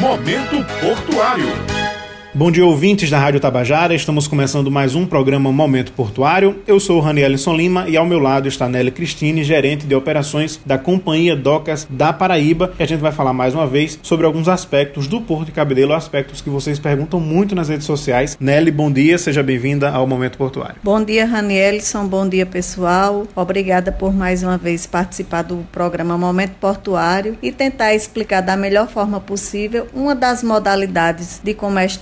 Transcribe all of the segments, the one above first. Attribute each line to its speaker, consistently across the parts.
Speaker 1: Momento Portuário.
Speaker 2: Bom dia, ouvintes da Rádio Tabajara. Estamos começando mais um programa Momento Portuário. Eu sou o Ranielson Lima e ao meu lado está Nelly Cristine, gerente de operações da Companhia Docas da Paraíba. E a gente vai falar mais uma vez sobre alguns aspectos do Porto de Cabedelo, aspectos que vocês perguntam muito nas redes sociais. Nelly, bom dia, seja bem-vinda ao Momento Portuário.
Speaker 3: Bom dia, Ranielson. Bom dia, pessoal. Obrigada por mais uma vez participar do programa Momento Portuário e tentar explicar da melhor forma possível uma das modalidades de comércio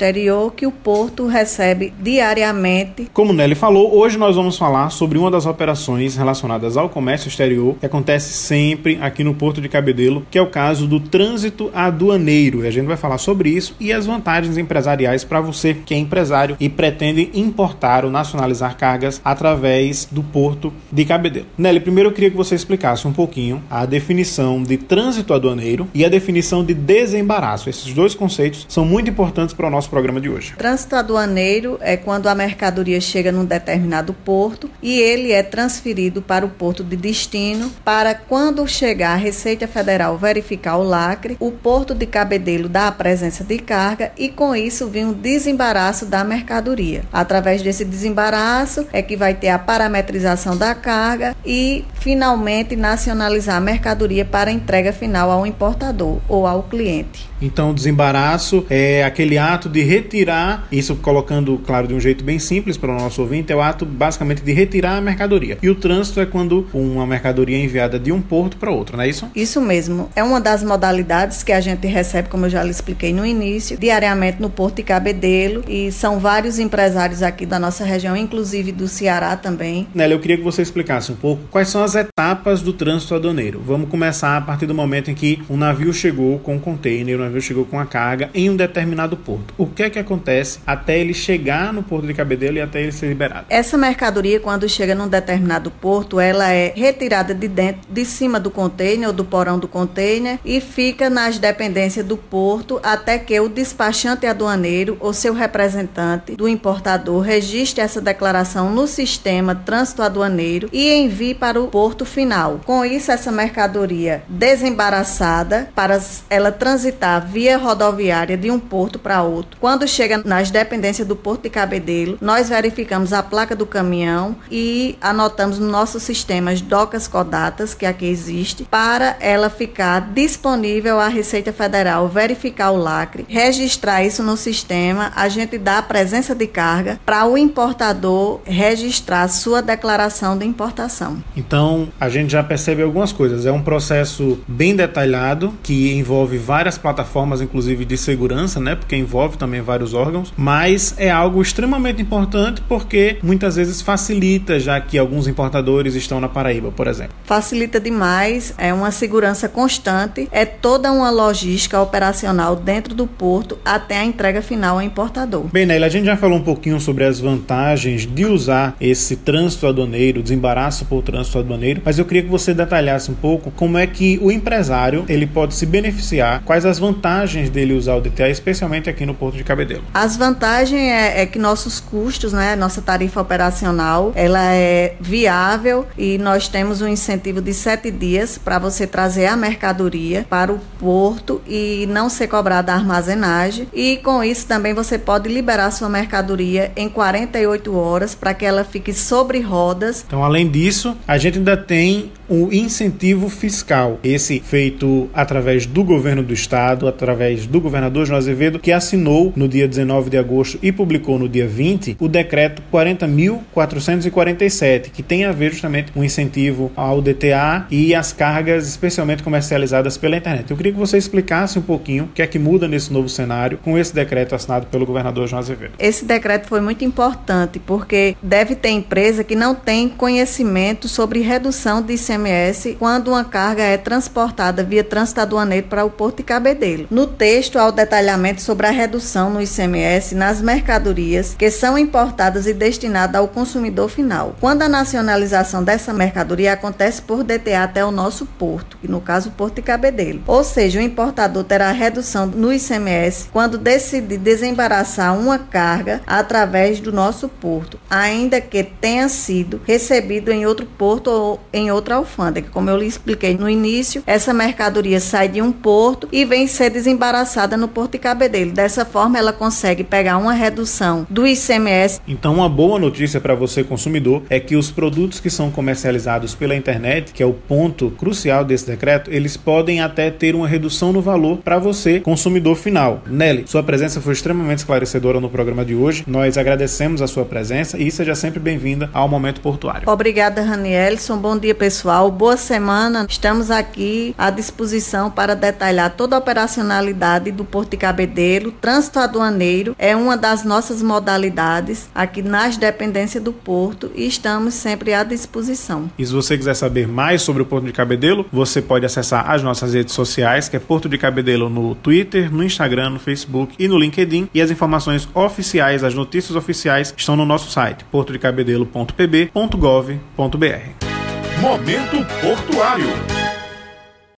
Speaker 3: que o porto recebe diariamente.
Speaker 2: Como Nelly falou, hoje nós vamos falar sobre uma das operações relacionadas ao comércio exterior que acontece sempre aqui no Porto de Cabedelo, que é o caso do trânsito aduaneiro. E a gente vai falar sobre isso e as vantagens empresariais para você que é empresário e pretende importar ou nacionalizar cargas através do Porto de Cabedelo. Nelly, primeiro eu queria que você explicasse um pouquinho a definição de trânsito aduaneiro e a definição de desembaraço. Esses dois conceitos são muito importantes para o nosso programa programa de hoje.
Speaker 3: Trânsito aduaneiro é quando a mercadoria chega num determinado porto e ele é transferido para o porto de destino para quando chegar a Receita Federal verificar o lacre, o porto de Cabedelo dá a presença de carga e com isso vem um desembaraço da mercadoria. Através desse desembaraço é que vai ter a parametrização da carga e finalmente nacionalizar a mercadoria para entrega final ao importador ou ao cliente.
Speaker 2: Então, o desembaraço é aquele ato de retirar, isso colocando, claro, de um jeito bem simples para o nosso ouvinte, é o ato basicamente de retirar a mercadoria. E o trânsito é quando uma mercadoria é enviada de um porto para outro, não é isso?
Speaker 3: Isso mesmo. É uma das modalidades que a gente recebe, como eu já lhe expliquei no início, diariamente no Porto de Cabedelo. E são vários empresários aqui da nossa região, inclusive do Ceará também.
Speaker 2: Nélia, eu queria que você explicasse um pouco quais são as etapas do trânsito aduaneiro. Vamos começar a partir do momento em que um navio chegou com um container, navio chegou com a carga em um determinado porto. O que é que acontece até ele chegar no porto de Cabedelo e até ele ser liberado?
Speaker 3: Essa mercadoria, quando chega num determinado porto, ela é retirada de dentro, de cima do container ou do porão do container e fica nas dependências do porto até que o despachante aduaneiro ou seu representante do importador registre essa declaração no sistema trânsito aduaneiro e envie para o porto final. Com isso, essa mercadoria desembaraçada para ela transitar via rodoviária de um porto para outro. Quando chega nas dependências do Porto de Cabedelo, nós verificamos a placa do caminhão e anotamos no nosso sistema as docas codatas que aqui existe para ela ficar disponível à Receita Federal verificar o lacre, registrar isso no sistema, a gente dá a presença de carga para o importador registrar sua declaração de importação.
Speaker 2: Então, a gente já percebe algumas coisas. É um processo bem detalhado que envolve várias plataformas, inclusive de segurança, né? Porque envolve também vários órgãos, mas é algo extremamente importante porque muitas vezes facilita, já que alguns importadores estão na Paraíba, por exemplo.
Speaker 3: Facilita demais, é uma segurança constante, é toda uma logística operacional dentro do porto até a entrega final ao importador.
Speaker 2: Bem, Neila, a gente já falou um pouquinho sobre as vantagens de usar esse trânsito aduaneiro, desembaraço por trânsito aduaneiro, mas eu queria que você detalhasse um pouco como é que o empresário ele pode se beneficiar, quais as vantagens dele usar o DTA, especialmente aqui no Porto de Cabedelo?
Speaker 3: As vantagens é, é, que nossos custos, né, nossa tarifa operacional, ela é viável e nós temos um incentivo de sete dias para você trazer a mercadoria para o porto e não ser cobrada a armazenagem. E com isso também você pode liberar sua mercadoria em 48 horas para que ela fique sobre rodas.
Speaker 2: Então, além disso, a gente ainda tem o incentivo fiscal, esse feito através do governo do estado, através do governador João Azevedo, que assinou no dia 19 de agosto e publicou no dia 20 o decreto 40.447, que tem a ver justamente com um incentivo ao DTA e às cargas especialmente comercializadas pela internet. Eu queria que você explicasse um pouquinho o que é que muda nesse novo cenário com esse decreto assinado pelo governador João Azevedo.
Speaker 3: Esse decreto foi muito importante porque deve ter empresa que não tem conhecimento sobre redução de ICMS quando uma carga é transportada via trânsito aduaneiro para o Porto de Cabedelo. No texto há o detalhamento sobre a redução no ICMS nas mercadorias que são importadas e destinadas ao consumidor final. Quando a nacionalização dessa mercadoria acontece por DTA até o nosso porto, que no caso o Porto de Cabedelo. Ou seja, o importador terá redução no ICMS quando decidir desembaraçar uma carga através do nosso porto, ainda que tenha sido recebido em outro porto ou em outra alfândega. Como eu lhe expliquei no início, essa mercadoria sai de um porto e vem ser desembaraçada no porto de Cabedelo. Dessa forma, ela consegue pegar uma redução do ICMS.
Speaker 2: Então, uma boa notícia para você consumidor é que os produtos que são comercializados pela internet, que é o ponto crucial desse decreto, eles podem até ter uma redução no valor para você, consumidor final. Nelly, sua presença foi extremamente esclarecedora no programa de hoje. Nós agradecemos a sua presença e seja sempre bem-vinda ao Momento Portuário.
Speaker 3: Obrigada, Ranielson. Bom dia, pessoal. Boa semana. Estamos aqui à disposição para detalhar toda a operacionalidade do Porto de Cabedelo. Trânsito aduaneiro é uma das nossas modalidades aqui nas dependências do Porto e estamos sempre à disposição.
Speaker 2: E se você quiser saber mais sobre o Porto de Cabedelo, você pode acessar as nossas redes sociais, que é Porto de Cabedelo no Twitter, no Instagram, no Facebook e no LinkedIn. E as informações oficiais, as notícias oficiais, estão no nosso site, portodecabedelo.pb.gov.br.
Speaker 1: Momento Portuário.